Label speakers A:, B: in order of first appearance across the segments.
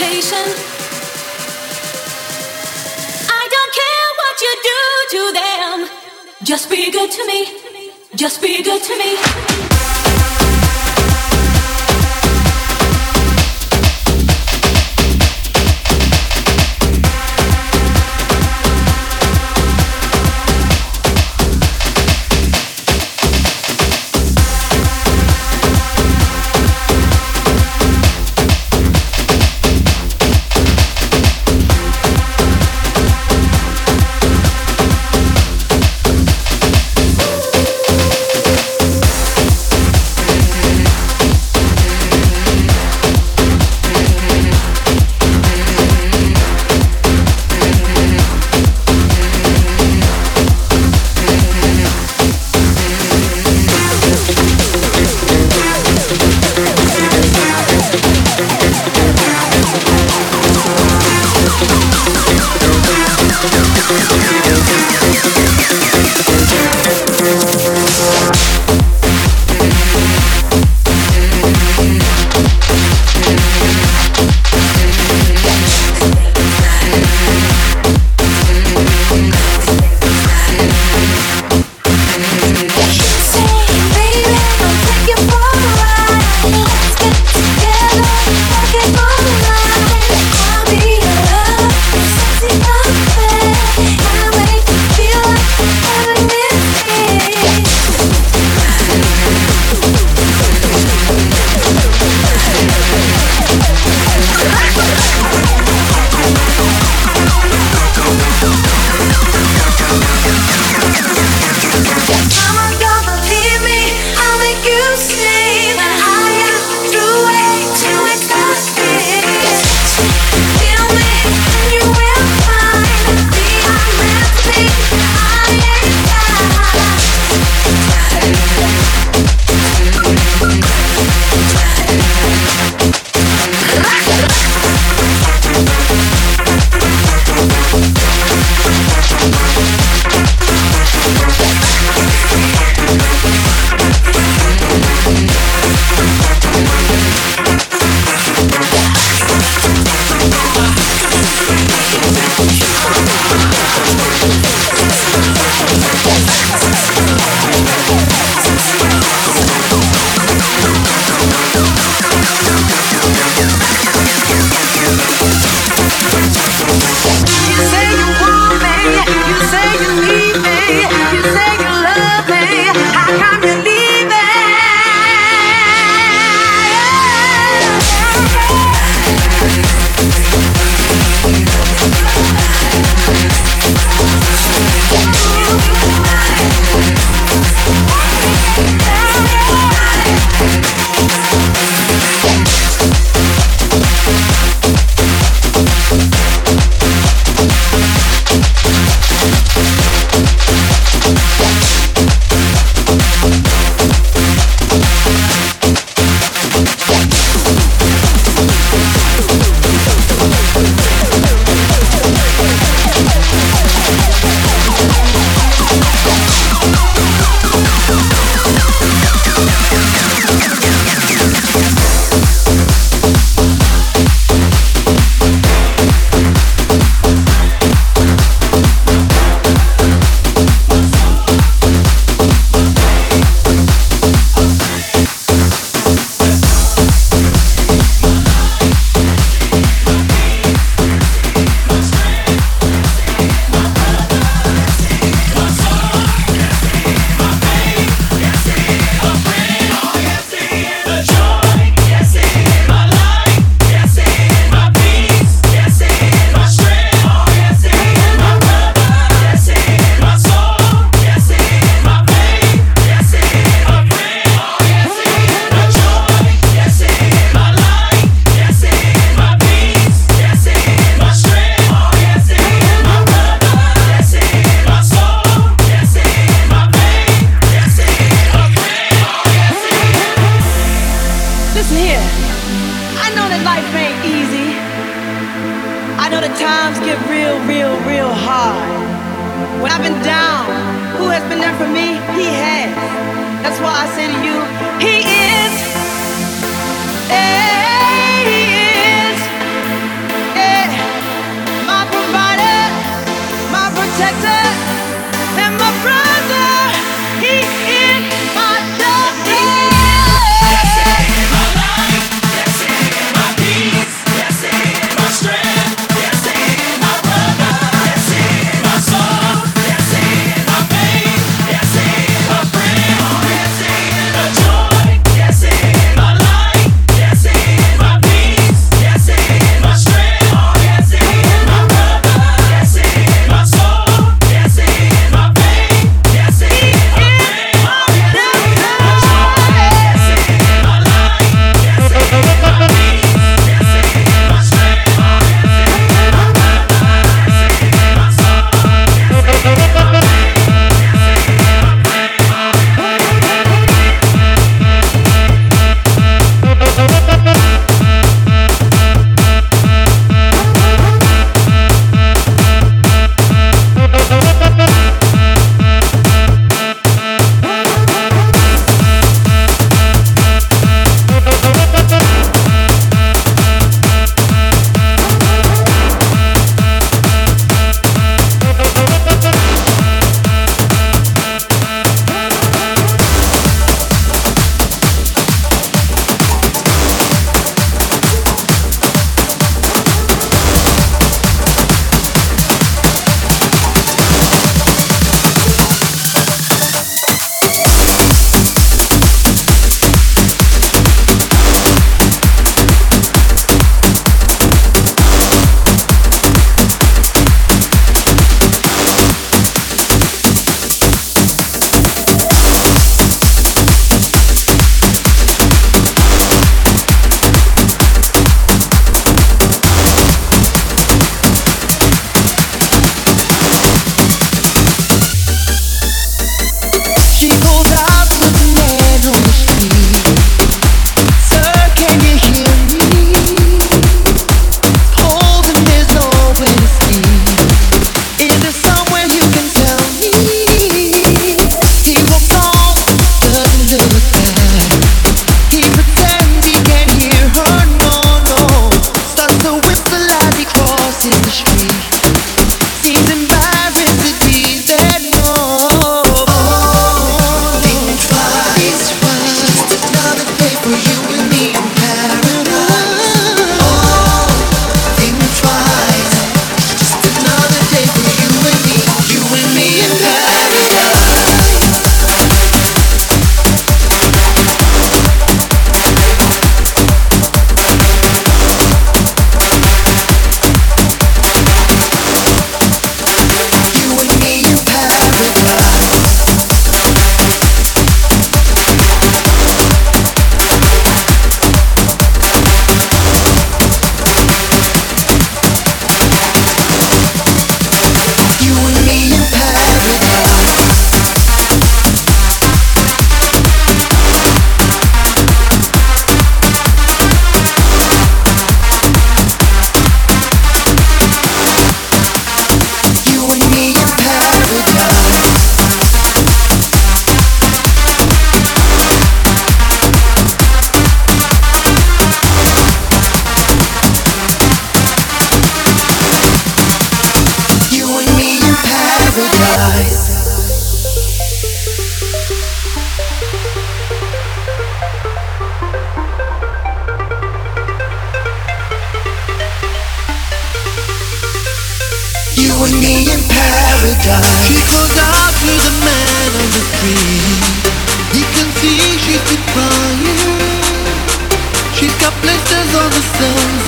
A: reputation. I don't care what you do to them. Just be good to me. Just be good to me.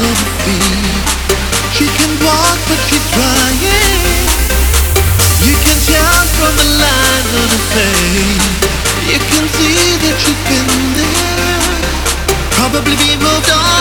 B: She can walk, but she's trying. You can tell from the lines on her face. You can see that she's been there. Probably be moved on.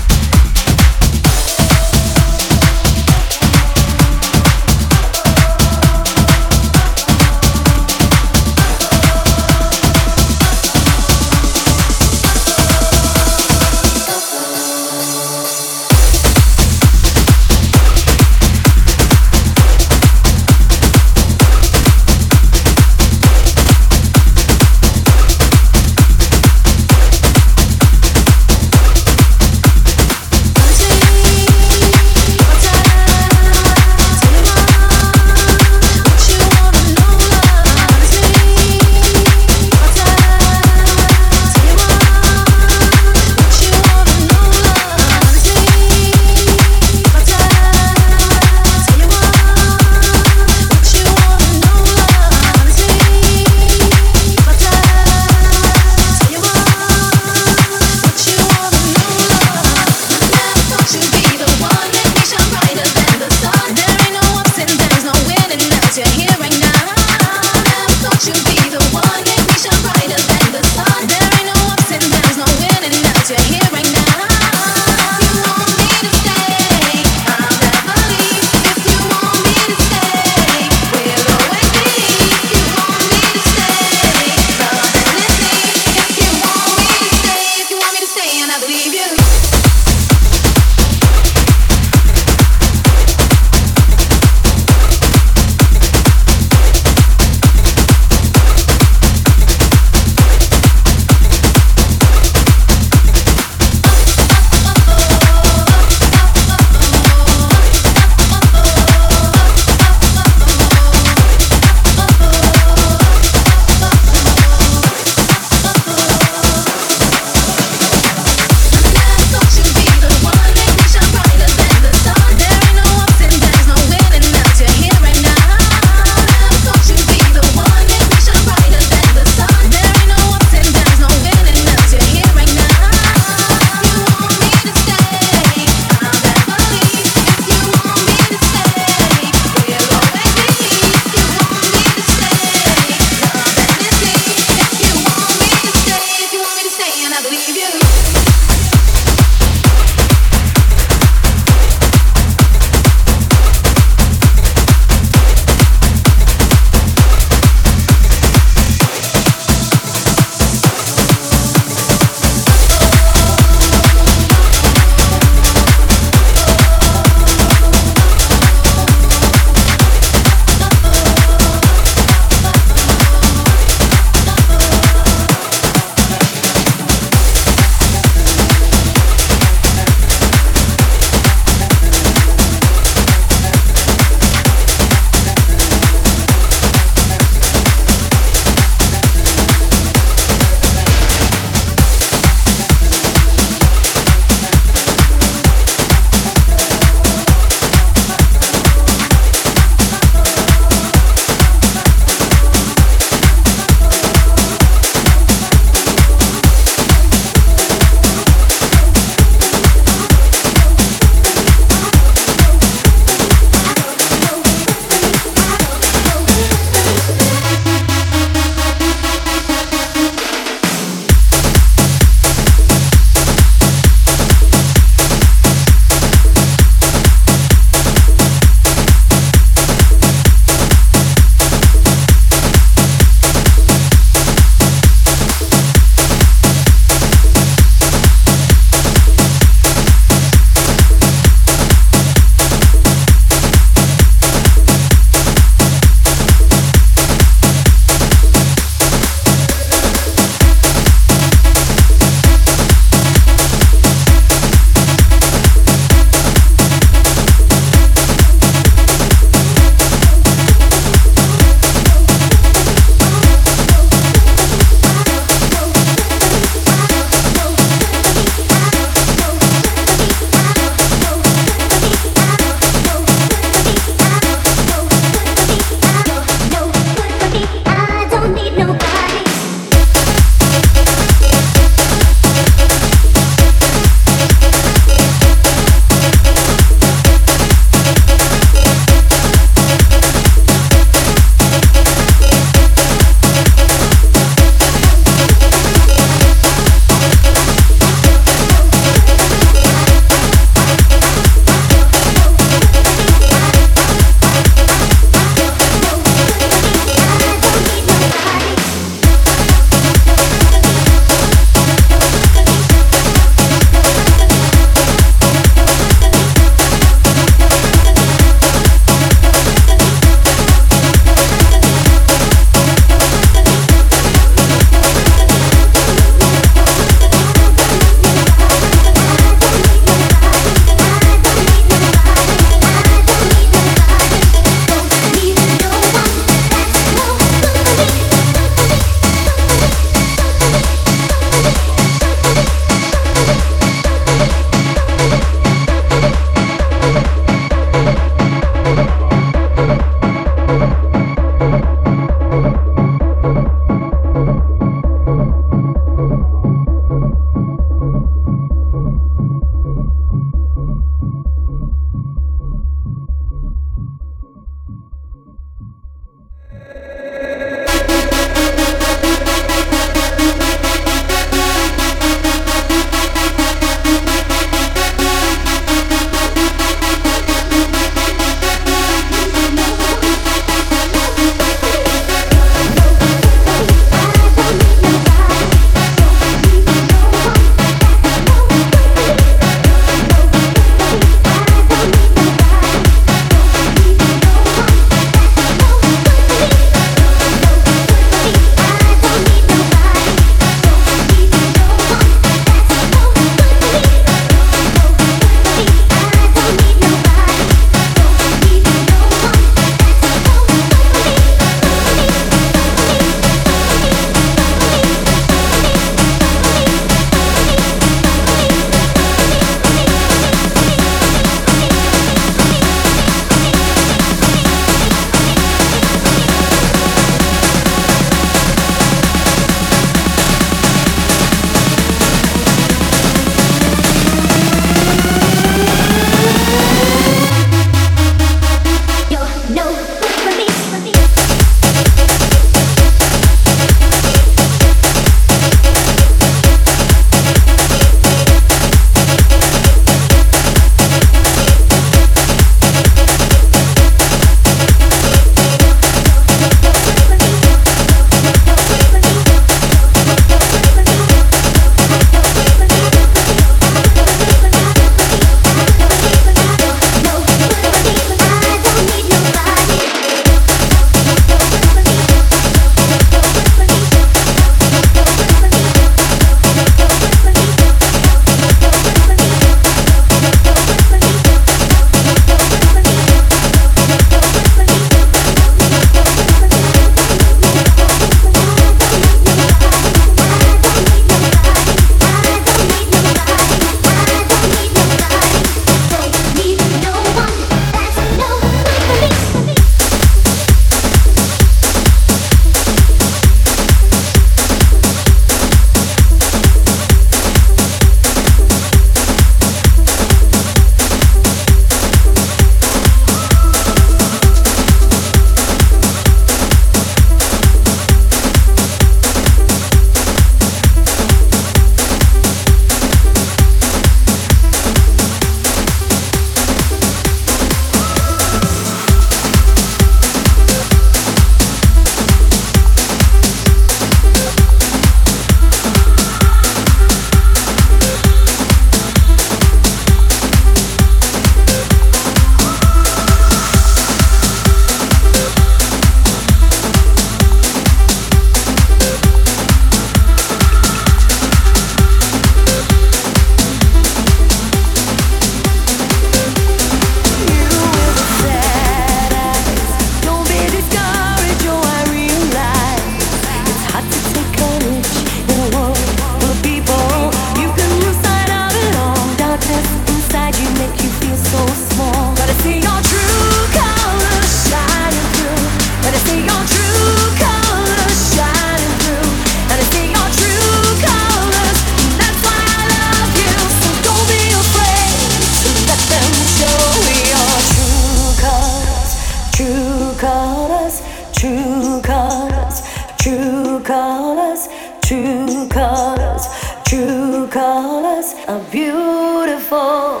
C: beautiful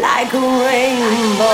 C: like a rainbow.